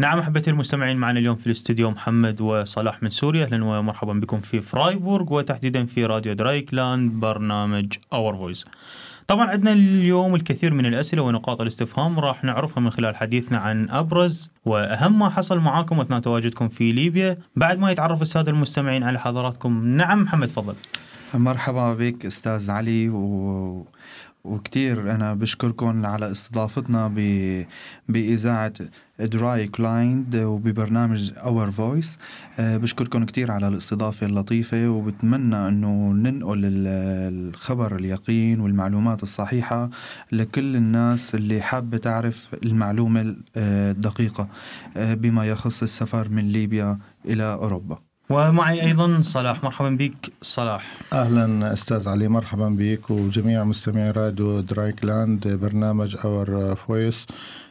نعم أحبتي المستمعين معنا اليوم في الاستوديو محمد وصلاح من سوريا. أهلا ومرحبا بكم في فرايبورغ وتحديدا في راديو درايكلاند برنامج Our Voice طبعا عندنا اليوم الكثير من الأسئلة ونقاط الاستفهام راح نعرفها من خلال حديثنا عن أبرز وأهم ما حصل معاكم أثناء تواجدكم في ليبيا. بعد ما يتعرف السادة المستمعين على حضراتكم نعم محمد تفضل. مرحبا بك أستاذ علي و... وكتير أنا بشكركم على استضافتنا ب... بإذاعة درايكلاند وببرنامج Our Voice بشكركم كتير على الاستضافة اللطيفة وبتمنى إنه ننقل الخبر اليقين والمعلومات الصحيحة لكل الناس اللي حابة تعرف المعلومة الدقيقة بما يخص السفر من ليبيا إلى أوروبا. ومعي أيضا صلاح مرحبا بك صلاح. أهلا أستاذ علي مرحبا بك وجميع مستمعي راديو درايكلاند برنامج Our Voice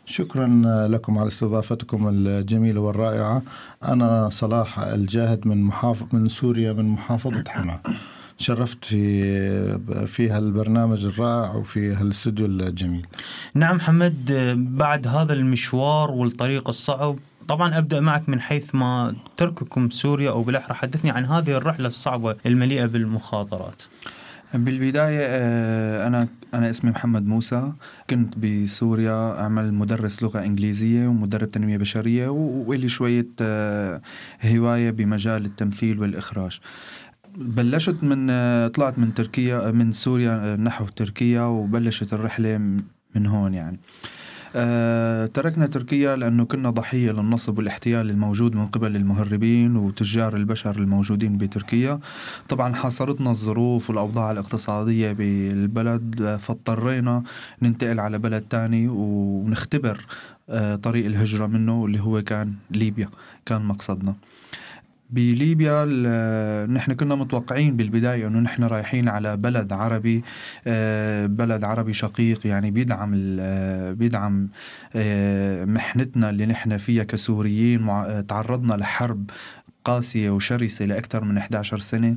شكرا لكم على استضافتكم الجميلة والرائعة. أنا صلاح الجاهد من محافظ من سوريا من محافظة حما. شرفت في في هالبرنامج الرائع وفي هالاستوديو الجميل. نعم محمد بعد هذا المشوار والطريق الصعب طبعا أبدأ معك من حيث ما ترككم سوريا أو بالأحرى. حدثني عن هذه الرحلة الصعبة المليئة بالمخاطرات. بالبداية أنا أنا اسمي محمد موسى. كنت بسوريا أعمل مدرس لغة إنجليزية ومدرب تنمية بشرية وإلي شوية هواية بمجال التمثيل والإخراج. بلشت من طلعت من تركيا من سوريا نحو تركيا وبلشت الرحلة من هون يعني. أه تركنا تركيا لأنه كنا ضحية للنصب والاحتيال الموجود من قبل المهربين وتجار البشر الموجودين بتركيا. طبعا حاصرتنا الظروف والأوضاع الاقتصادية بالبلد فاضطرينا ننتقل على بلد تاني ونختبر أه طريق الهجرة منه اللي هو كان ليبيا كان مقصدنا. بليبيا نحن كنا متوقعين بالبداية إنه نحن رايحين على بلد عربي بلد عربي شقيق يعني بيدعم بيدعم محنتنا اللي نحن فيها كسوريين تعرضنا لحرب قاسية وشرسة لأكثر من 11 سنة.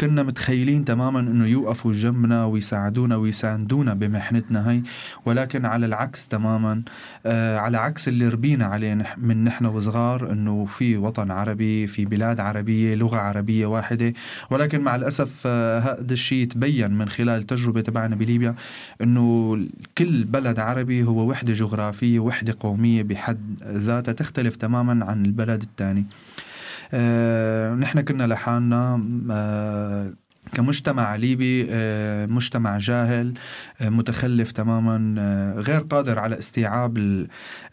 كنا متخيلين تماما إنه يوقفوا جنبنا ويساعدونا ويساندونا بمحنتنا هي ولكن على العكس تماما. آه على عكس اللي ربينا عليه من نحن وصغار إنه في وطن عربي في بلاد عربية لغة عربية واحدة. ولكن مع الأسف آه هذا الشيء تبين من خلال التجربه تبعنا بليبيا إنه كل بلد عربي هو وحدة جغرافية وحدة قومية بحد ذاتها تختلف تماما عن البلد الثاني آه نحن كنا لحالنا آه كمجتمع ليبي آه مجتمع جاهل آه متخلف تماما آه غير قادر على استيعاب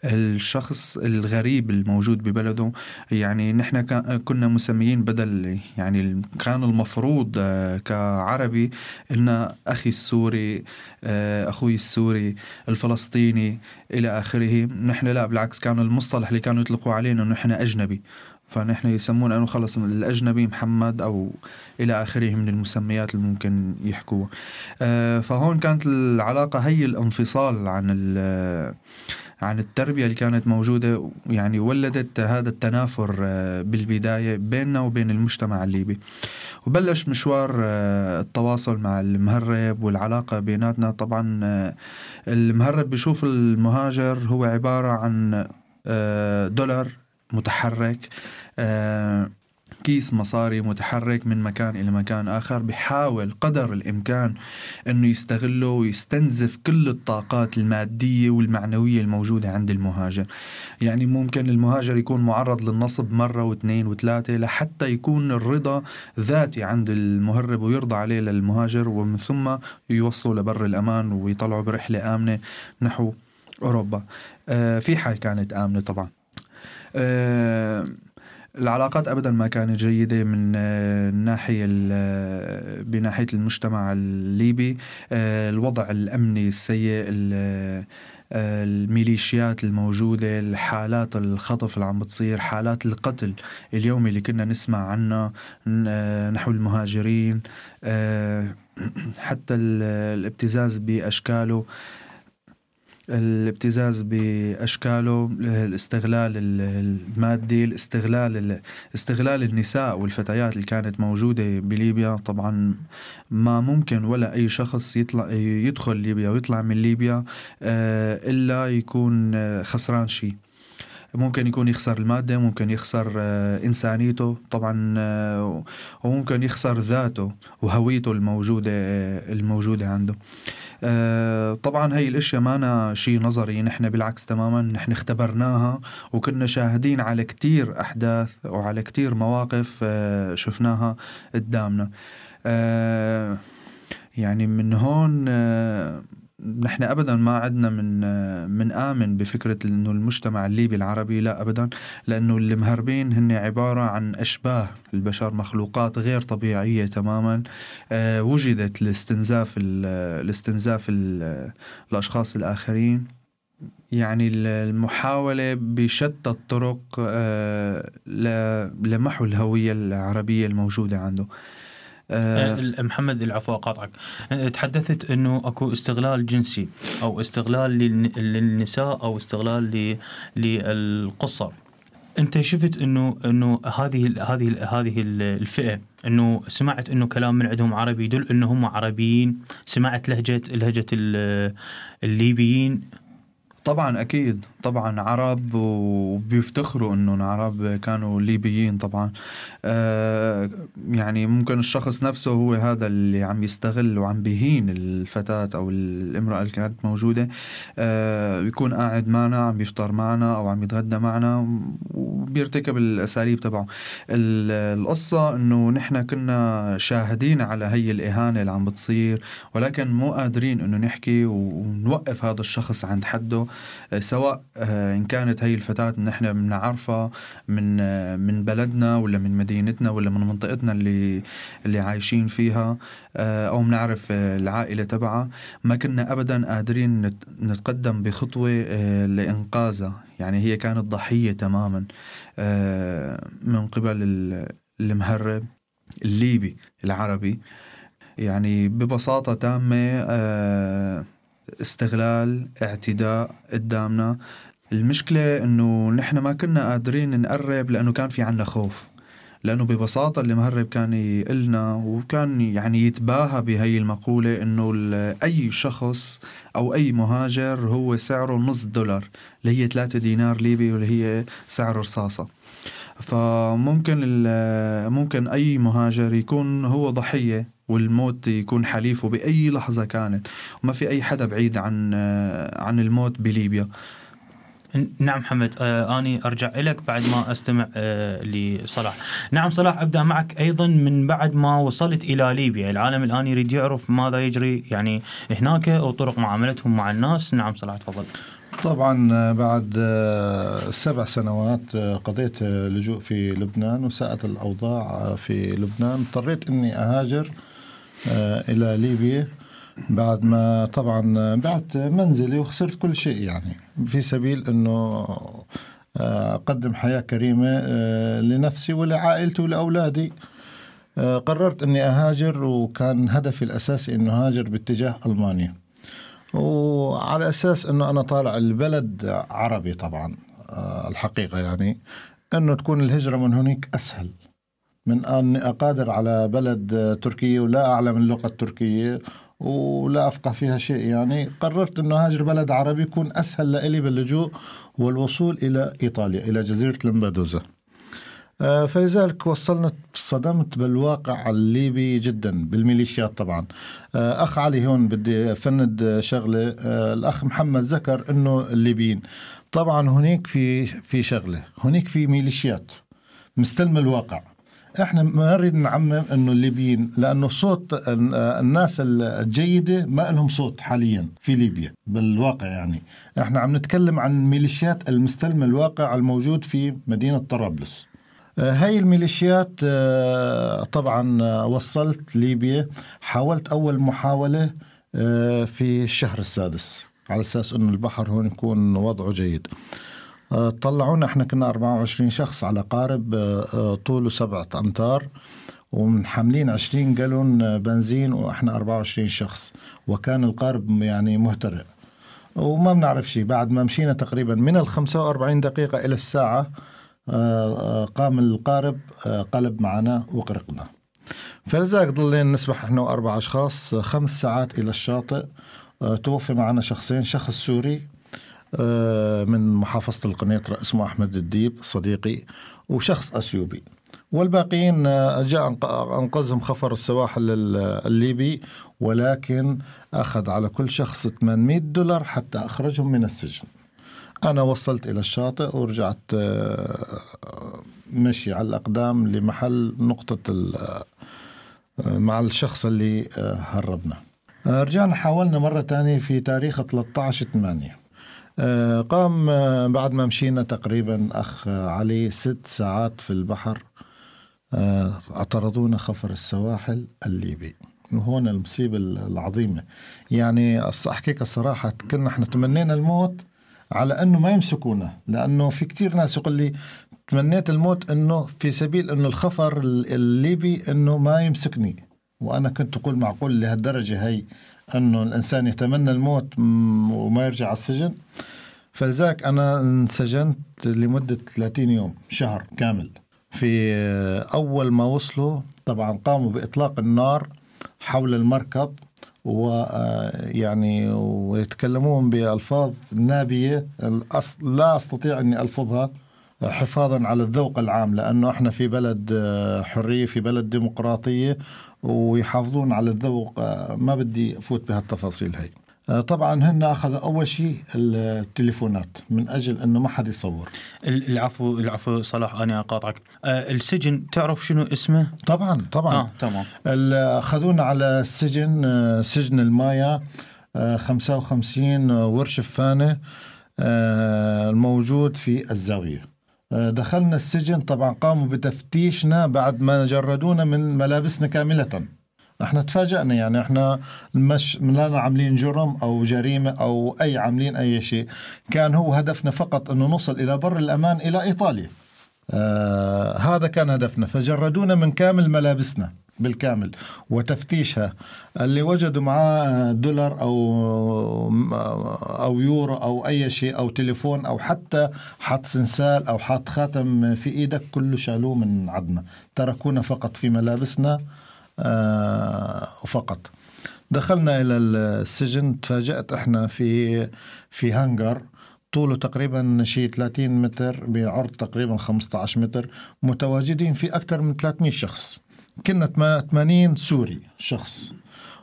الشخص الغريب الموجود ببلده. يعني نحن كنا مسميين بدل يعني كان المفروض كعربي ان أخي السوري أخوي السوري الفلسطيني إلى آخره. نحن لا بالعكس كان المصطلح اللي كانوا يطلقوا علينا نحن أجنبي. فنحن يسمون أنه خلص الأجنبي محمد أو إلى آخره من المسميات اللي ممكن يحكوها آه فهون كانت العلاقة هي الانفصال عن عن التربية اللي كانت موجودة يعني ولدت هذا التنافر بالبداية بيننا وبين المجتمع الليبي. وبلش مشوار التواصل مع المهرب والعلاقة بيناتنا. طبعا المهرب بيشوف المهاجر هو عبارة عن دولار متحرك آه كيس مصاري متحرك من مكان إلى مكان آخر بحاول قدر الإمكان أنه يستغله ويستنزف كل الطاقات المادية والمعنوية الموجودة عند المهاجر. يعني ممكن المهاجر يكون معرض للنصب مرة واثنين وثلاثة لحتى يكون الرضا ذاتي عند المهرب ويرضى عليه للمهاجر ومن ثم يوصله لبر الأمان ويطلعوا برحلة آمنة نحو أوروبا. آه في حال كانت آمنة طبعا. العلاقات ابدا ما كانت جيدة من الناحيه بناحية المجتمع الليبي. الوضع الأمني السيء الميليشيات الموجودة الحالات الخطف اللي عم بتصير حالات القتل اليومي اللي كنا نسمع عنها نحو المهاجرين حتى الابتزاز بأشكاله. الابتزاز بأشكاله الاستغلال المادي الاستغلال استغلال النساء والفتيات اللي كانت موجودة بليبيا. طبعا ما ممكن ولا أي شخص يطلع يدخل ليبيا ويطلع من ليبيا آه، إلا يكون خسران شيء. ممكن يكون يخسر المادة ممكن يخسر آه، إنسانيته طبعا آه، وممكن يخسر ذاته وهويته الموجودة الموجودة عنده. آه، طبعا هي الأشياء مانا شيء نظري نحن بالعكس تماما نحن اختبرناها وكنا شاهدين على كتير أحداث وعلى كتير مواقف آه، شفناها قدامنا. آه، يعني من هون نحن ابدا ما عدنا من من آمن بفكرة إنه المجتمع الليبي العربي لا ابدا لأنه اللي مهربين هن عبارة عن أشباه. البشر مخلوقات غير طبيعية تماما. آه، وجدت لاستنزاف لاستنزاف الأشخاص الآخرين. يعني المحاولة بشتى الطرق آه، لمحو الهوية العربية الموجودة عنده. آه, آه، محمد العفو أقاطعك. آه، تحدثت إنه أكو استغلال جنسي أو استغلال للنساء أو استغلال للقصر أنت شفت إنه إنه هذه هذه هذه الفئة إنه سمعت إنه كلام من عندهم عربي يدل إنه هم عربيين سمعت لهجة لهجة الليبيين؟ طبعا أكيد. طبعا عرب وبيفتخروا إنهم عرب كانوا ليبيين طبعا. آه يعني ممكن الشخص نفسه هو هذا اللي عم يستغل وعم بيهين الفتاة أو الامرأة اللي كانت موجودة. آه بيكون قاعد معنا عم بيفطر معنا أو عم يتغدى معنا وبيرتكب الأساليب تبعه. القصة إنه نحن كنا شاهدين على هي الإهانة اللي عم بتصير ولكن مو قادرين إنه نحكي ونوقف هذا الشخص عند حده سواء آه، إن كانت هي الفتاة نحن بنعرفها من آه، من بلدنا ولا من مدينتنا ولا من منطقتنا اللي اللي عايشين فيها آه، أو بنعرف العائلة تبعها. ما كنا ابدا قادرين نتقدم بخطوة لإنقاذها. يعني هي كانت ضحية تماما من قبل المهرب الليبي العربي. يعني ببساطة تامة استغلال اعتداء قدامنا. المشكلة إنه نحن ما كنا قادرين نقرب لأنه كان في عنا خوف. لأنه ببساطة اللي مهرب كان يقلنا وكان يعني يتباهى بهي المقولة إنه أي شخص أو أي مهاجر هو سعره نص دولار اللي هي ثلاثة دينار ليبي واللي هي سعر رصاصة. فممكن ممكن أي مهاجر يكون هو ضحية. والموت يكون حليفه بأي لحظة كانت. وما في أي حدا بعيد عن عن الموت بليبيا. نعم حمد آه أني أرجع لك بعد ما أستمع آه لصلاح. نعم صلاح أبدأ معك أيضا من بعد ما وصلت إلى ليبيا، العالم الآن يريد يعرف ماذا يجري يعني هناك أو طرق معاملتهم مع الناس، نعم صلاح تفضل. طبعا آه، بعد آه، سبع سنوات آه، قضيت لجوء في لبنان وساءت الأوضاع في لبنان، اضطريت إني أهاجر إلى ليبيا. بعد ما طبعا بعت منزلي وخسرت كل شيء يعني في سبيل إنه أقدم حياة كريمة لنفسي ولعائلتي ولأولادي. قررت إني أهاجر وكان هدفي الأساسي إنه هاجر باتجاه ألمانيا. وعلى أساس إنه أنا طالع البلد عربي طبعا الحقيقة يعني إنه تكون الهجرة من هناك أسهل. من أني أقادر على بلد تركية ولا أعلم اللغة التركية ولا أفقه فيها شيء. يعني قررت أنه هاجر بلد عربي يكون أسهل لإلي باللجوء والوصول إلى إيطاليا إلى جزيرة لمبادوزا آه، فلذلك وصلنا صدمت بالواقع الليبي جدا بالميليشيات طبعا. آه، أخ علي هون بدي أفند شغلة. آه، الأخ محمد ذكر إنه الليبيين. طبعا هناك في في شغلة هناك في ميليشيات. مستلم الواقع. إحنا ما نريد نعمم انه الليبيين لأنه صوت الناس الجيدة ما لهم صوت حاليا في ليبيا بالواقع يعني. إحنا عم نتكلم عن ميليشيات المستلمه الواقع الموجود في مدينة طرابلس. هاي الميليشيات آه، طبعا آه، وصلت ليبيا حاولت أول محاولة آه، في الشهر السادس على أساس إنه البحر هون يكون وضعه جيد. طلعونا إحنا كنا 24 شخص على قارب طوله سبعة أمتار ومحملين 20 جالون بنزين وإحنا 24 شخص وكان القارب يعني مهترئ. وما بنعرف شيء بعد ما مشينا تقريبا من ال 45 دقيقة إلى الساعة آه، قام القارب قلب معنا وغرقنا. فلذلك ضلينا نسبح إحنا وأربع أشخاص خمس ساعات إلى الشاطئ توفي معنا شخصين شخص سوري من محافظة القنيطرة اسمه أحمد الديب صديقي وشخص أثيوبي والباقيين جاء أنقذهم خفر السواحل الليبي ولكن أخذ على كل شخص 800 دولار حتى أخرجهم من السجن. أنا وصلت إلى الشاطئ ورجعت مشي على الأقدام لمحل نقطة مع الشخص اللي هربنا. رجعنا حاولنا مرة تانية في تاريخ 13 8 قام بعد ما مشينا تقريبا أخ علي ست ساعات في البحر اعترضونا خفر السواحل الليبي. وهون المصيبة العظيمة. يعني أحكيك الصراحة كنا إحنا تمنينا الموت على إنه ما يمسكونا لأنه في كتير ناس يقول لي تمنيت الموت إنه في سبيل إنه الخفر الليبي إنه ما يمسكني. وأنا كنت أقول معقول لهالدرجة هي أنه الإنسان يتمنى الموت وما يرجع على السجن. فلذلك أنا انسجنت لمدة 30 يوم شهر كامل. في أول ما وصلوا طبعا قاموا بإطلاق النار حول المركب ويعني ويتكلمون بألفاظ نابية. لا أستطيع أني ألفظها. حفاظا على الذوق العام لأنه إحنا في بلد حرية في بلد ديمقراطية ويحافظون على الذوق ما بدي أفوت بهالتفاصيل هي. آه، طبعا هن اخذ أول شيء التليفونات من أجل إنه ما حد يصور. العفو العفو صلاح أنا اقاطعك آه، السجن تعرف شنو اسمه؟ طبعا طبعا. آه تمام. أخذونا على السجن آه، سجن المايا 55 ورش فانة الموجود في الزاوية. دخلنا السجن طبعا قاموا بتفتيشنا بعد ما جردونا من ملابسنا كاملة. إحنا تفاجئنا يعني إحنا مش لا عاملين جرم أو جريمة أو أي عاملين أي شيء. كان هو هدفنا فقط أنه نوصل إلى بر الأمان إلى إيطاليا. آه هذا كان هدفنا فجردونا من كامل ملابسنا. بالكامل وتفتيشها. اللي وجدوا معاه دولار أو أو يورو أو أي شيء أو تليفون أو حتى حط سنسال أو حط خاتم في إيدك كله شالوه من عدنا تركونا فقط في ملابسنا آه، فقط. دخلنا إلى السجن تفاجأت إحنا في في هانجر. طوله تقريبا شيء 30 متر بعرض تقريبا 15 متر. متواجدين في أكثر من 300 شخص. كنا 80 سوري شخص.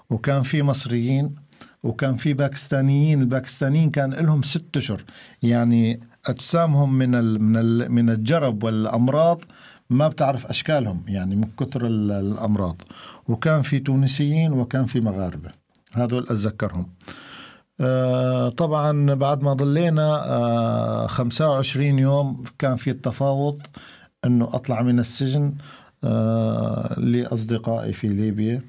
وكان في مصريين وكان في باكستانيين. الباكستانيين كان لهم ست أشهر. يعني أجسامهم من من من الجرب والأمراض ما بتعرف أشكالهم يعني من كثر الأمراض. وكان في تونسيين وكان في مغاربة. هذول أتذكرهم. آه طبعا بعد ما ضلينا آه 25 يوم كان في التفاوض أنه أطلع من السجن. لأصدقائي في ليبيا.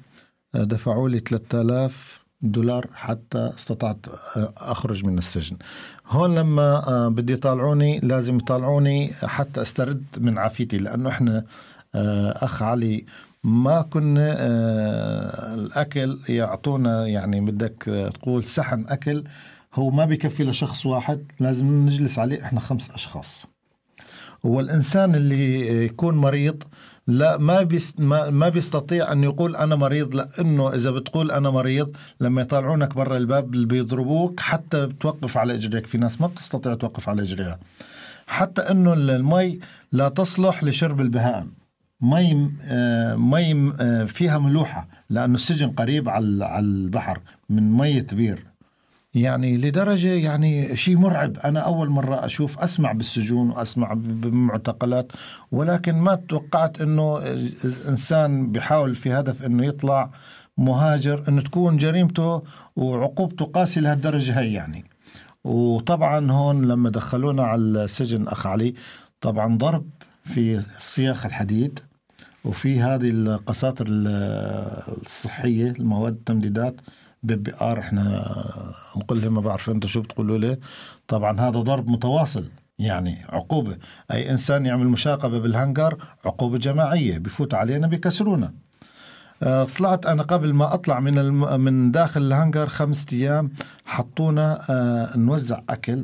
آه، دفعوا لي 3000 دولار حتى استطعت آه، أخرج من السجن. هون لما آه، بدي يطالعوني لازم يطالعوني حتى أسترد من عافيتي لأنه إحنا آه، أخ علي ما كنا الأكل يعطونا يعني بدك تقول سحن أكل هو ما بيكفي لشخص واحد لازم نجلس عليه إحنا خمس أشخاص. والإنسان اللي يكون مريض لا ما ما, ما بيستطيع أن يقول أنا مريض لأنه إذا بتقول أنا مريض لما يطالعونك برا الباب بيضربوك حتى بتوقف على إجريك. في ناس ما بتستطيع توقف على إجريها. حتى إنه المي لا تصلح لشرب البهائم. مي آه، مي آه، فيها ملوحة لأنه السجن قريب على البحر من ميه بير يعني لدرجة يعني شيء مرعب. أنا أول مرة أشوف أسمع بالسجون وأسمع بمعتقلات ولكن ما توقعت أنه إنسان بيحاول في هدف أنه يطلع مهاجر أنه تكون جريمته وعقوبته قاسية لهالدرجة هي يعني. وطبعا هون لما دخلونا على السجن أخ علي طبعا ضرب في سياخ الحديد وفي هذه القساطر الصحية المواد التمديدات بيبي آر إحنا نقول لهم ما بعرف أنتم شو بتقولوا لي. طبعا هذا ضرب متواصل يعني عقوبة. أي إنسان يعمل مشاقبة بالهنجر عقوبة جماعية بفوت علينا بكسرونا آه، طلعت أنا قبل ما أطلع من الم... من داخل الهنجر خمسة أيام حطونا آه، نوزع أكل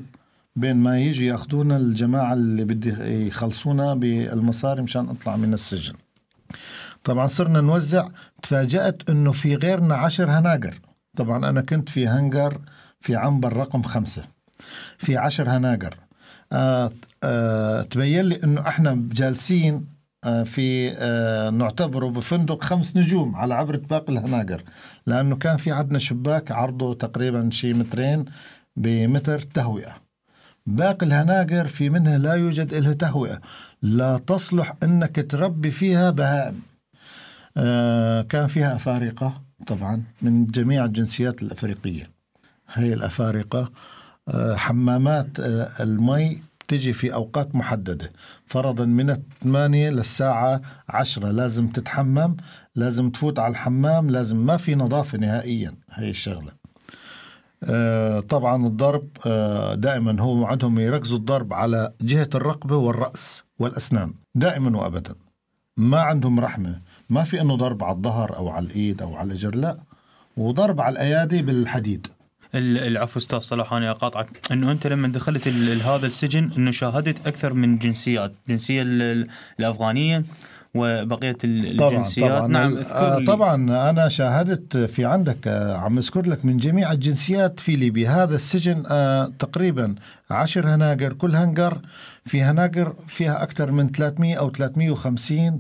بين ما يجي ياخذونا الجماعة اللي بدي يخلصونا بالمصاري مشان أطلع من السجن. طبعا صرنا نوزع. تفاجأت إنه في غيرنا عشر هناجر. طبعا أنا كنت في هنجر في عنبر رقم خمسة في عشر هناجر. آه آه تبين لي إنه إحنا جالسين آه في آه نعتبره بفندق خمس نجوم على عبرة باقي الهناجر لأنه كان في عندنا شباك عرضه تقريبا شي مترين بمتر تهوئة. باقي الهناجر في منها لا يوجد إلها تهوئة. لا تصلح أنك تربي فيها بهائم. آه كان فيها أفارقة. طبعا من جميع الجنسيات الأفريقية. هي الأفارقة آه حمامات آه المي تجي في أوقات محددة. فرضا من الثمانية للساعة عشرة لازم تتحمم لازم تفوت على الحمام لازم ما في نظافة نهائيا. هي الشغلة. آه طبعا الضرب دائما هو عندهم يركزوا الضرب على جهة الرقبة والرأس والأسنان. دائما وأبدا. ما عندهم رحمة. ما في إنه ضرب على الظهر أو على الإيد أو على الإجر لا. وضرب على الأيادي بالحديد. العفو أستاذ صلاح أنا أقاطعك. إنه أنت لما دخلت هذا السجن إنه شاهدت أكثر من جنسيات الجنسيه الأفغانية وبقية الجنسيات. طبعا. نعم آه طبعا أنا شاهدت في عندك آه عم أذكر لك من جميع الجنسيات في ليبيا. هذا السجن آه تقريبا عشر هناجر كل هنجر في هناجر فيها أكثر من 300 أو 350 آه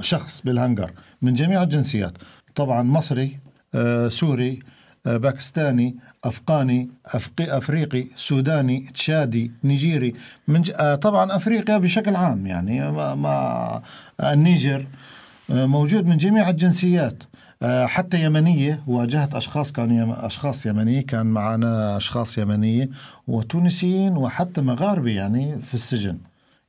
شخص بالهنجر من جميع الجنسيات. طبعا مصري آه سوري آه باكستاني أفغاني أفقي أفريقي سوداني تشادي نيجيري. من ج... آه طبعا أفريقيا بشكل عام يعني ما, ما النيجر آه موجود من جميع الجنسيات. آه حتى يمنية واجهت أشخاص كانوا يم... أشخاص يمنية كان معنا أشخاص يمنية وتونسيين وحتى مغاربة يعني في السجن.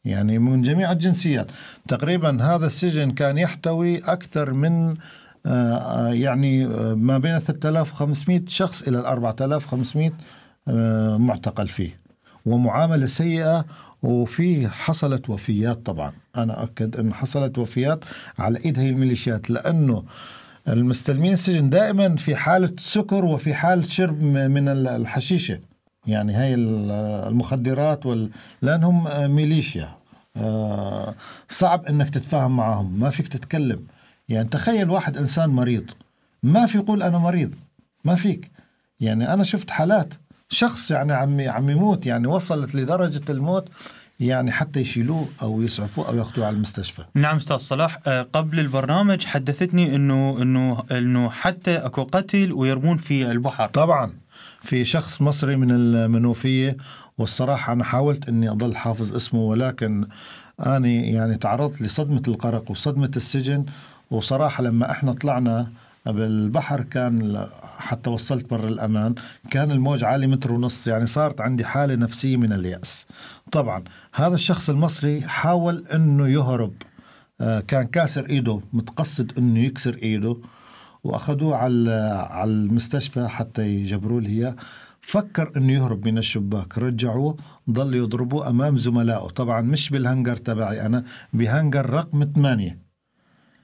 يعني من جميع الجنسيات. تقريبا هذا السجن كان يحتوي أكثر من يعني ما بين 3500 شخص إلى 4500 معتقل فيه. ومعاملة سيئة وفي حصلت وفيات طبعا. أنا أكد أن حصلت وفيات على إيد هي الميليشيات لأنه المستلمين السجن دائما في حالة سكر وفي حالة شرب من الحشيشة. يعني هاي المخدرات وال... لأنهم ميليشيا صعب إنك تتفاهم معهم ما فيك تتكلم يعني تخيل واحد إنسان مريض ما في يقول أنا مريض ما فيك يعني أنا شفت حالات شخص يعني عم عم يموت يعني وصلت لدرجة الموت يعني حتى يشيلوه أو يسعفوه أو ياخذوه على المستشفى. نعم أستاذ صلاح قبل البرنامج حدثتني انه انه إنه حتى أكو قتل ويرمون في البحر. طبعا في شخص مصري من المنوفيه والصراحة أنا حاولت إني أضل حافظ اسمه ولكن أنا يعني تعرضت لصدمة القرق وصدمة السجن. وصراحة لما إحنا طلعنا بالبحر كان حتى وصلت بر الأمان. كان الموج عالي متر ونص يعني صارت عندي حالة نفسية من اليأس. طبعا هذا الشخص المصري حاول أنه يهرب. كان كاسر إيده متقصد أنه يكسر إيده. وأخذوه على على المستشفى حتى يجبروا له إياه فكر إنه يهرب من الشباك. رجعوه ضل يضربوه أمام زملائه. طبعا مش بالهنجر تبعي أنا بهنجر رقم ثمانية.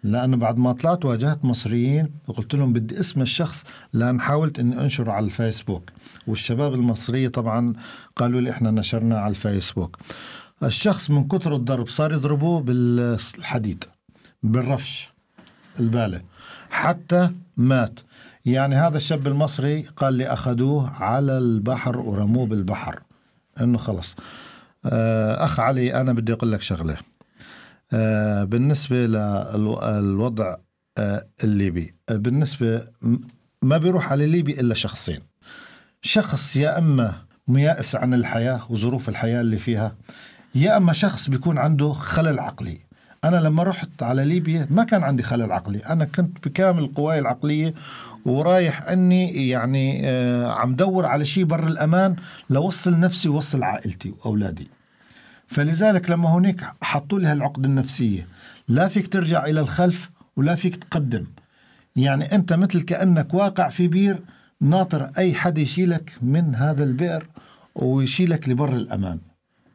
لأنه بعد ما طلعت واجهت مصريين وقلت لهم بدي اسم الشخص لأن حاولت إني أنشره على الفيسبوك. والشباب المصريه طبعا قالوا لي إحنا نشرنا على الفيسبوك. الشخص من كثر الضرب صار يضربوه بالحديد بالرفش. البالة. حتى مات. يعني هذا الشاب المصري قال لي أخذوه على البحر ورموه بالبحر. إنه خلص. أخ علي أنا بدي أقول لك شغلة. بالنسبة للوضع الليبي. بالنسبة ما بيروح على ليبي إلا شخصين. شخص يا أما ميائس عن الحياة وظروف الحياة اللي فيها يا أما شخص بيكون عنده خلل عقلي. أنا لما رحت على ليبيا ما كان عندي خلل عقلي. أنا كنت بكامل قواي العقلية ورايح أني يعني آه عم دور على شيء بر الأمان لوصل نفسي ووصل عائلتي وأولادي. فلذلك لما هناك حطوا لي هالعقدة النفسية. لا فيك ترجع إلى الخلف ولا فيك تقدم. يعني أنت مثل كأنك واقع في بير ناطر أي حد يشيلك من هذا البئر ويشيلك لبر الأمان.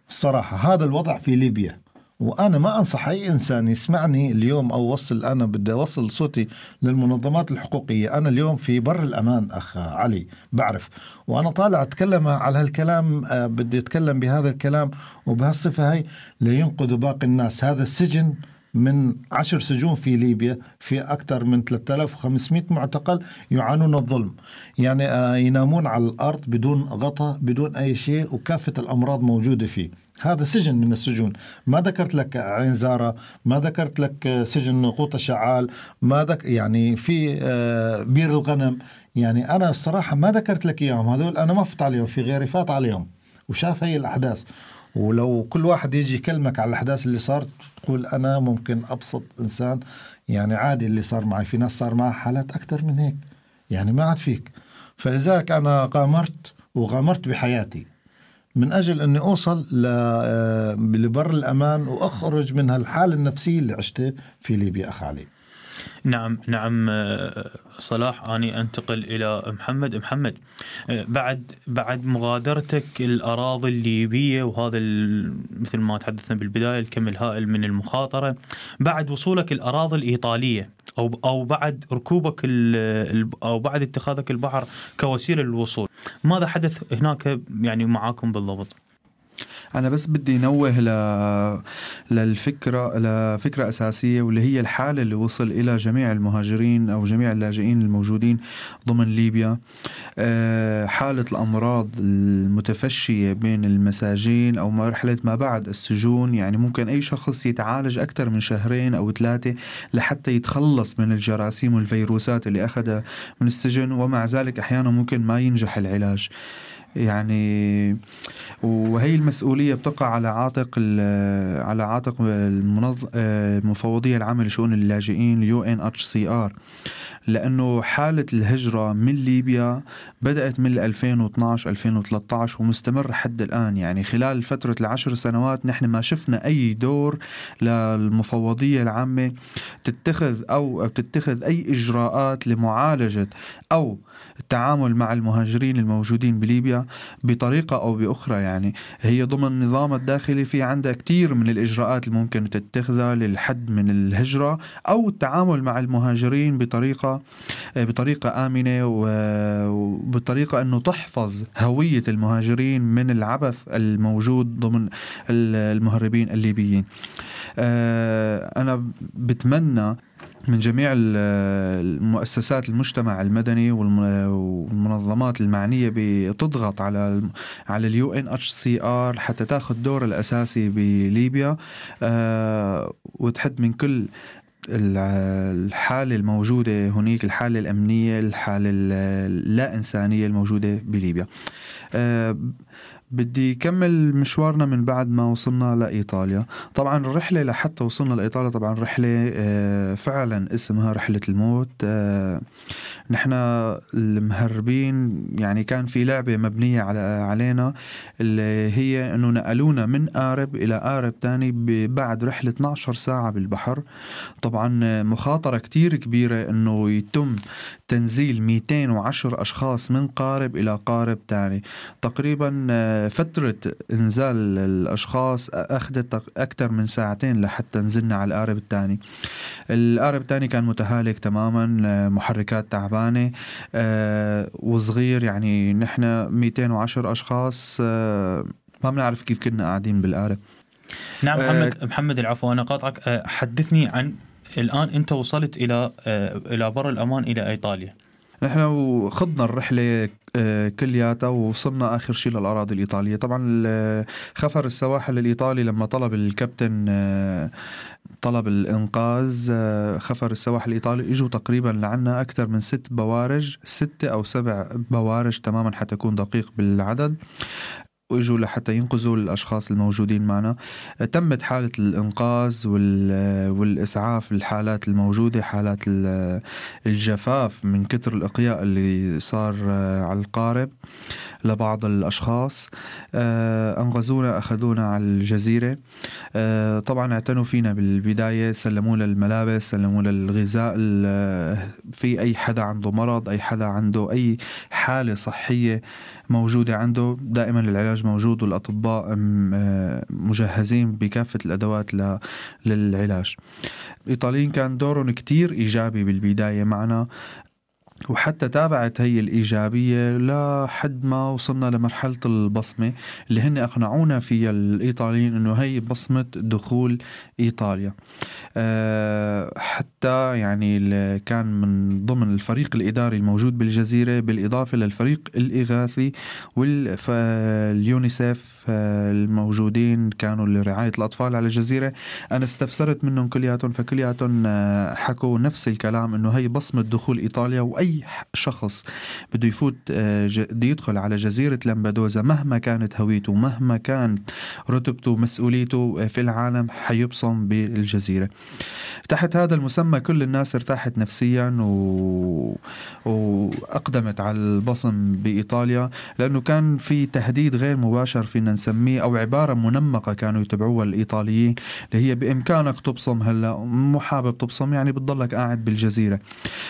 الصراحة هذا الوضع في ليبيا. وأنا ما أنصح أي إنسان يسمعني اليوم أو وصل أنا بدي أوصل صوتي للمنظمات الحقوقية. أنا اليوم في بر الأمان أخ علي بعرف. وأنا طالع أتكلم على هالكلام آه، بدي أتكلم بهذا الكلام وبهالصفة هي لينقذوا باقي الناس. هذا السجن من عشر سجون في ليبيا في أكثر من 3500 معتقل يعانون الظلم. يعني آه، ينامون على الأرض بدون غطاء بدون أي شيء وكافة الأمراض موجودة فيه. هذا سجن من السجون. ما ذكرت لك عين زارة ما ذكرت لك سجن قوطة شعال ما ذك يعني في آه، بير الغنم. يعني أنا الصراحة ما ذكرت لك إياهم. هذول أنا ما فت عليهم في غيري فات عليهم وشاف هي الأحداث. ولو كل واحد يجي يكلمك على الأحداث اللي صارت تقول أنا ممكن أبسط إنسان. يعني عادي اللي صار معي في ناس صار معها حالات أكثر من هيك. يعني ما عاد فيك. فلذلك أنا غامرت وغامرت بحياتي. من أجل أني أوصل آه، لبر الأمان وأخرج من هالحالة النفسية اللي عشتها في ليبيا أخ علي نعم نعم آه، صلاح أني أنتقل إلى محمد. محمد آه، بعد بعد مغادرتك الأراضي الليبية وهذا مثل ما تحدثنا بالبداية الكم الهائل من المخاطرة بعد وصولك الأراضي الإيطالية أو أو بعد ركوبك أو بعد اتخاذك البحر كوسيلة للوصول ماذا حدث هناك يعني معاكم بالضبط؟ أنا بس بدي نوه ل... للفكرة لفكرة أساسية واللي هي الحالة اللي وصل إلى جميع المهاجرين أو جميع اللاجئين الموجودين ضمن ليبيا. آه، حالة الأمراض المتفشية بين المساجين أو مرحلة ما بعد السجون يعني ممكن أي شخص يتعالج أكثر من شهرين أو ثلاثة لحتى يتخلص من الجراثيم والفيروسات اللي أخذها من السجن ومع ذلك أحيانا ممكن ما ينجح العلاج. يعني وهي المسؤولية بتقع على عاتق على عاتق المفوضية العامة لشؤون اللاجئين ال UNHCR. لأنه حالة الهجرة من ليبيا بدأت من 2012 2013 ومستمر حد الآن. يعني خلال فترة العشر سنوات نحن ما شفنا أي دور للمفوضية العامة تتخذ أو تتخذ أي إجراءات لمعالجة أو التعامل مع المهاجرين الموجودين بليبيا بطريقة أو بأخرى يعني. هي ضمن النظام الداخلي في عندها كثير من الإجراءات اللي ممكن تتخذها للحد من الهجرة أو التعامل مع المهاجرين بطريقة بطريقة آمنة وبطريقة أنه تحفظ هوية المهاجرين من العبث الموجود ضمن المهربين الليبيين. آه، أنا بتمنى من جميع المؤسسات المجتمع المدني والمنظمات المعنية بتضغط على على ال UNHCR حتى تاخذ دور الأساسي بليبيا. آه، وتحد من كل الحالة الموجودة هناك الحالة الأمنية الحالة اللا إنسانية الموجودة بليبيا. آه، بدي كمل مشوارنا من بعد ما وصلنا لإيطاليا. طبعا الرحلة لحتى وصلنا لإيطاليا طبعا رحلة آه، فعلا اسمها رحلة الموت. آه، نحن المهربين يعني كان في لعبة مبنية على علينا اللي هي إنه نقلونا من قارب إلى قارب تاني بعد رحلة 12 ساعة بالبحر. طبعا مخاطرة كتير كبيرة إنه يتم تنزيل 210 أشخاص من قارب إلى قارب تاني. تقريبا آه، فترة إنزال الأشخاص أخذت أكثر من ساعتين لحتى نزلنا على القارب الثاني القارب الثاني كان متهالك تماما آه، محركات تعبانة تعبانه آه وصغير. يعني نحن 210 أشخاص آه ما بنعرف كيف كنا قاعدين بالقارب نعم محمد محمد العفو أنا قاطعك. حدثني عن الآن أنت وصلت إلى آه إلى بر الأمان إلى إيطاليا. نحن خضنا الرحلة كلياتها ووصلنا آخر شيء للأراضي الإيطالية. طبعا خفر السواحل الإيطالي لما طلب الكابتن آه، طلب الإنقاذ آه، خفر السواحل الإيطالي إجوا تقريبا لعنا أكثر من ست بوارج ستة أو سبع بوارج تماما حتى أكون دقيق بالعدد. وإجوا لحتى ينقذوا الأشخاص الموجودين معنا. تمت حالة الإنقاذ والإسعاف للحالات الموجودة حالات الجفاف من كثر الإقياء اللي صار على القارب. لبعض الأشخاص. آه، أنقذونا أخذونا على الجزيرة. آه، طبعا اعتنوا فينا بالبداية سلموا الملابس سلموا الغذاء في أي حدا عنده مرض أي حدا عنده أي حالة صحية موجودة عنده. دائما العلاج موجود والأطباء مجهزين بكافة الأدوات للعلاج. الإيطاليين كان دورهم كتير إيجابي بالبداية معنا. وحتى تابعت هي الإيجابية لحد ما وصلنا لمرحلة البصمة اللي هن أقنعونا فيها الإيطاليين أنه هي بصمة دخول إيطاليا. أه حتى يعني كان من ضمن الفريق الإداري الموجود بالجزيرة بالإضافة للفريق الإغاثي واليونيسيف الموجودين كانوا لرعاية الأطفال على الجزيرة. أنا استفسرت منهم كلياتهم فكلياتهم آه، حكوا نفس الكلام أنه هي بصمة دخول إيطاليا وأي شخص بده يفوت آه، بده يدخل على جزيرة لامبادوزا مهما كانت هويته مهما كانت رتبته ومسؤوليته آه، في العالم حيبصم بالجزيرة. تحت هذا المسمى كل الناس ارتاحت نفسيا و... وأقدمت على البصم بإيطاليا لأنه كان في تهديد غير مباشر فينا نسميه أو عبارة منمقة كانوا يتبعوها الإيطاليين اللي هي بإمكانك تبصم هلأ مو حابب تبصم يعني بتضلك قاعد بالجزيرة.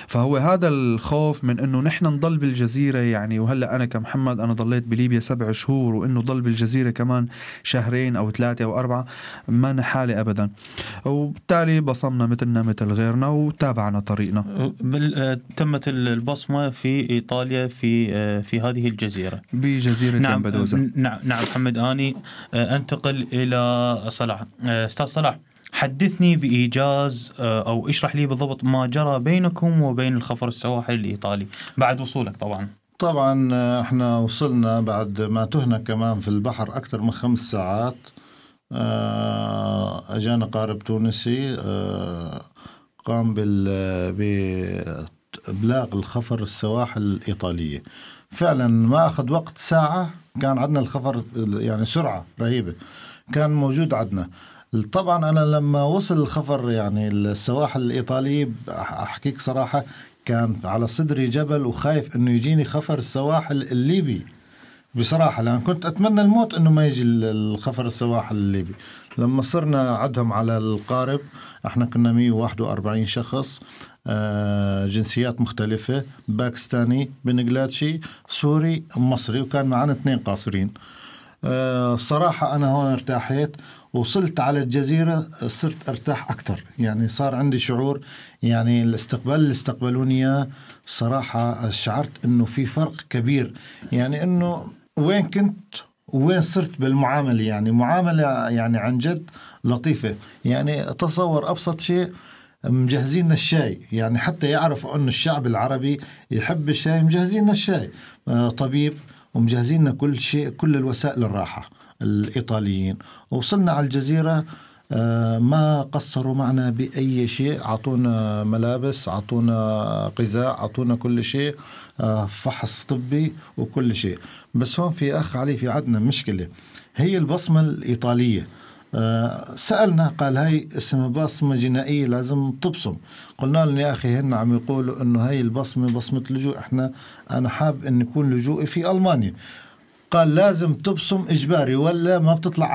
فهو هذا الخوف من أنه نحن نضل بالجزيرة يعني وهلأ أنا كمحمد أنا ضليت بليبيا سبع شهور وأنه ضل بالجزيرة كمان شهرين أو ثلاثة أو أربعة ما حالة أبدا. وبالتالي بصمنا مثلنا مثل غيرنا وتابعنا طريقنا. آه، تمت البصمة في إيطاليا في آه، في هذه الجزيرة. بجزيرة نعم لامبدوزا. نعم نعم محمد أني آه، أنتقل إلى صلاح. أستاذ صلاح حدثني بإيجاز آه، أو اشرح لي بالضبط ما جرى بينكم وبين الخفر السواحل الإيطالي. بعد وصولك طبعا. طبعا إحنا وصلنا بعد ما تهنا كمان في البحر أكثر من خمس ساعات. أجانا قارب تونسي قام بابلاغ الخفر السواحل الإيطالية. فعلا ما أخذ وقت ساعة كان عندنا الخفر يعني سرعة رهيبة كان موجود عندنا. طبعا أنا لما وصل الخفر يعني السواحل الإيطالية أحكيك صراحة كان على صدري جبل وخايف إنه يجيني خفر السواحل الليبي. بصراحة لأن كنت أتمنى الموت إنه ما يجي الخفر السواحل الليبي. لما صرنا عدهم على القارب إحنا كنا 141 شخص آه، جنسيات مختلفة باكستاني بنجلادشي سوري مصري وكان معنا اثنين قاصرين. آه، صراحة أنا هون ارتاحيت وصلت على الجزيرة صرت أرتاح أكثر يعني صار عندي شعور يعني الاستقبال اللي استقبلوني صراحة شعرت إنه في فرق كبير. يعني إنه وين كنت وين صرت بالمعاملة؟ يعني معاملة يعني عن جد لطيفة. يعني تصور أبسط شيء مجهزين الشاي. يعني حتى يعرفوا أن الشعب العربي يحب الشاي مجهزين الشاي. آه، طبيب ومجهزين كل شيء كل الوسائل الراحة. الإيطاليين. وصلنا على الجزيرة ما قصروا معنا بأي شيء. أعطونا ملابس أعطونا غذاء أعطونا كل شيء آه، فحص طبي وكل شيء. بس هون في أخ علي في عندنا مشكلة. هي البصمة الإيطالية. آه، سألنا قال هاي اسمها بصمة جنائية لازم تبصم. قلنا له يا أخي هن عم يقولوا أنه هاي البصمة بصمة لجوء. إحنا أنا حاب أن يكون لجوئي في ألمانيا. قال لازم تبصم إجباري ولا ما بتطلع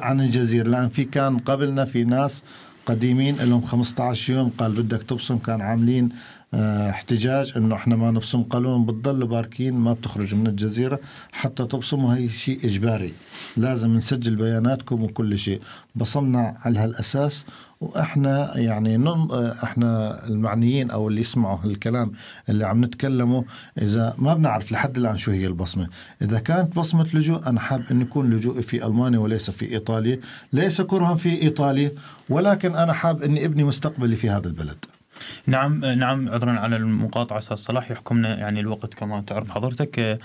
عن الجزيرة. لأن في كان قبلنا في ناس قديمين لهم 15 يوم قال بدك تبصم كان عاملين آه احتجاج إنه إحنا ما نبصم. قالوا بتضلوا باركين ما بتخرجوا من الجزيرة حتى تبصموا هي شيء إجباري. لازم نسجل بياناتكم وكل شيء. بصمنا على هالأساس وإحنا يعني نن إحنا المعنيين أو اللي يسمعوا الكلام اللي عم نتكلمه إذا ما بنعرف لحد الآن شو هي البصمة، إذا كانت بصمة لجوء أنا حاب إن يكون لجوئي في ألمانيا وليس في إيطاليا، ليس كرها في إيطاليا ولكن أنا حاب إني أبني مستقبلي في هذا البلد. نعم نعم عذرا على المقاطعة أستاذ صلاح يحكمنا يعني الوقت كما تعرف حضرتك.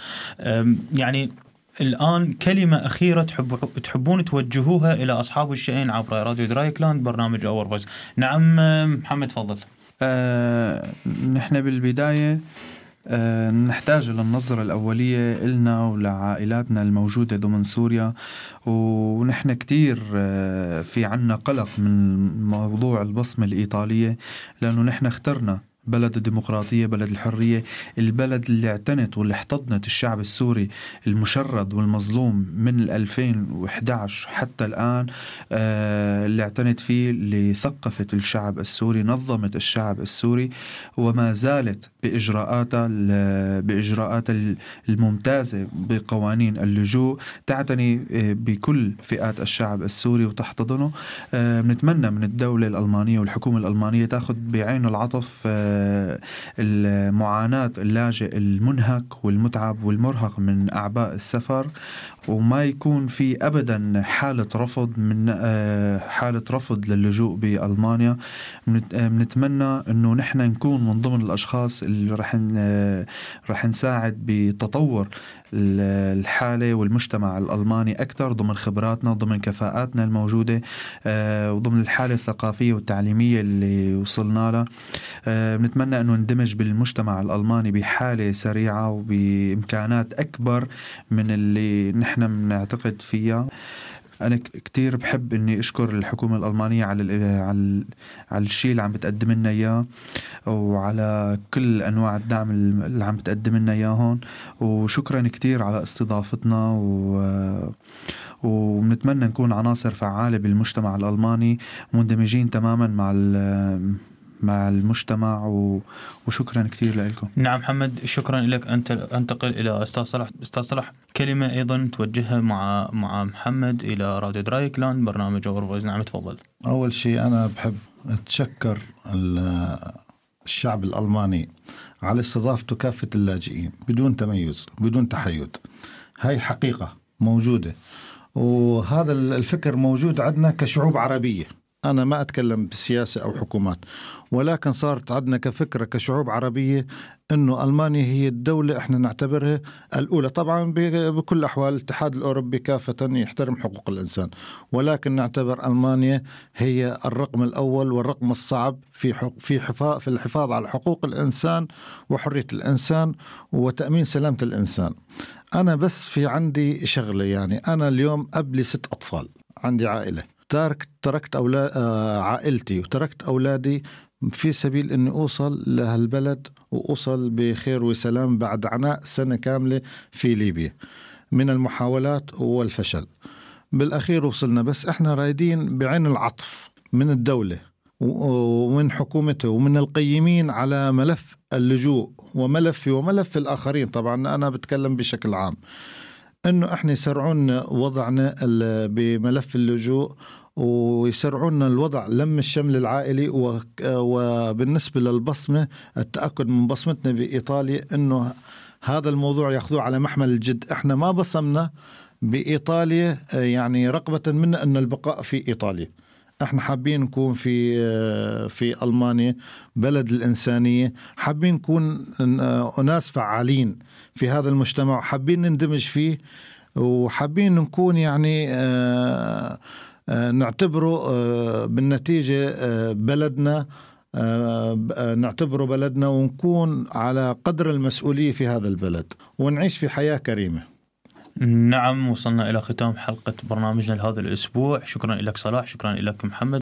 يعني الآن كلمة أخيرة تحب تحبون توجهوها إلى أصحاب الشأن عبر Radio Dreyeckland برنامج Our Voice نعم محمد تفضل. آه نحن بالبداية آه نحتاج للنظرة الأولية إلنا ولعائلاتنا الموجودة ضمن سوريا. ونحن كتير آه في عنا قلق من موضوع البصمة الإيطالية لأنه نحن اخترنا بلد الديمقراطية بلد الحرية البلد اللي اعتنت واللي احتضنت الشعب السوري المشرد والمظلوم من 2011 حتى الآن آه، اللي اعتنت فيه اللي ثقفت الشعب السوري نظمت الشعب السوري وما زالت بإجراءاتها بإجراءاتها الممتازة بقوانين اللجوء تعتني آه، بكل فئات الشعب السوري وتحتضنه. آه، بنتمنى من الدولة الألمانية والحكومة الألمانية تأخذ بعين العطف المعاناة اللاجئ المنهك والمتعب والمرهق من أعباء السفر. وما يكون في أبدا حالة رفض من آه، حالة رفض للجوء بألمانيا. بنتمنى أنه نحن نكون من ضمن الأشخاص اللي رح رح نساعد بتطور الحالة والمجتمع الألماني أكثر ضمن خبراتنا ضمن كفاءاتنا الموجودة آه، وضمن الحالة الثقافية والتعليمية اللي وصلنا لها. آه، بنتمنى أنه ندمج بالمجتمع الألماني بحالة سريعة وبإمكانات أكبر من اللي نحن بنعتقد فيها. أنا كتير بحب إني أشكر الحكومة الألمانية على على على الشيء اللي عم بتقدم لنا إياه وعلى كل أنواع الدعم اللي عم بتقدم لنا إياه هون. وشكرا كتير على استضافتنا و وبنتمنى نكون عناصر فعالة بالمجتمع الألماني مندمجين تماما مع مع المجتمع و... وشكرا كثير لكم نعم محمد شكرا لك. أنت أنتقل إلى أستاذ صلاح. أستاذ صلاح كلمة أيضا توجهها مع مع محمد إلى Radio Dreyeckland برنامج Our Voice نعم تفضل. أول شيء أنا بحب أتشكر الشعب الألماني على استضافته كافة اللاجئين بدون تميز بدون تحيز. هاي حقيقة موجودة. وهذا الفكر موجود عندنا كشعوب عربية. أنا ما أتكلم بالسياسة أو حكومات ولكن صارت عندنا كفكرة كشعوب عربية أنه ألمانيا هي الدولة إحنا نعتبرها الأولى. طبعا بكل الأحوال الاتحاد الأوروبي كافة يحترم حقوق الإنسان ولكن نعتبر ألمانيا هي الرقم الأول والرقم الصعب في في حفاظ في الحفاظ على حقوق الإنسان وحرية الإنسان وتأمين سلامة الإنسان. أنا بس في عندي شغلة يعني أنا اليوم أب لست أطفال عندي عائلة. تركت تركت أولاد آه، عائلتي وتركت أولادي في سبيل إني أوصل لهالبلد وأوصل بخير وسلام بعد عناء سنة كاملة في ليبيا. من المحاولات والفشل. بالأخير وصلنا بس إحنا رايدين بعين العطف من الدولة ومن حكومته ومن القيمين على ملف اللجوء وملفي وملف الآخرين. طبعا أنا بتكلم بشكل عام. إنه إحنا يسرعون وضعنا بملف اللجوء ويسرعون الوضع لم الشمل العائلي وبالنسبة للبصمة التأكد من بصمتنا بإيطاليا إنه هذا الموضوع ياخذوه على محمل الجد. إحنا ما بصمنا بإيطاليا يعني رغبة منا ان البقاء في إيطاليا. إحنا حابين نكون في في ألمانيا بلد الإنسانية. حابين نكون أناس فعالين في هذا المجتمع حابين نندمج فيه وحابين نكون يعني آه، آه، نعتبره آه، بالنتيجة بلدنا نعتبره بلدنا ونكون على قدر المسؤولية في هذا البلد ونعيش في حياة كريمة. نعم وصلنا إلى ختام حلقة برنامجنا لهذا الأسبوع. شكرا لك صلاح شكرا لك محمد.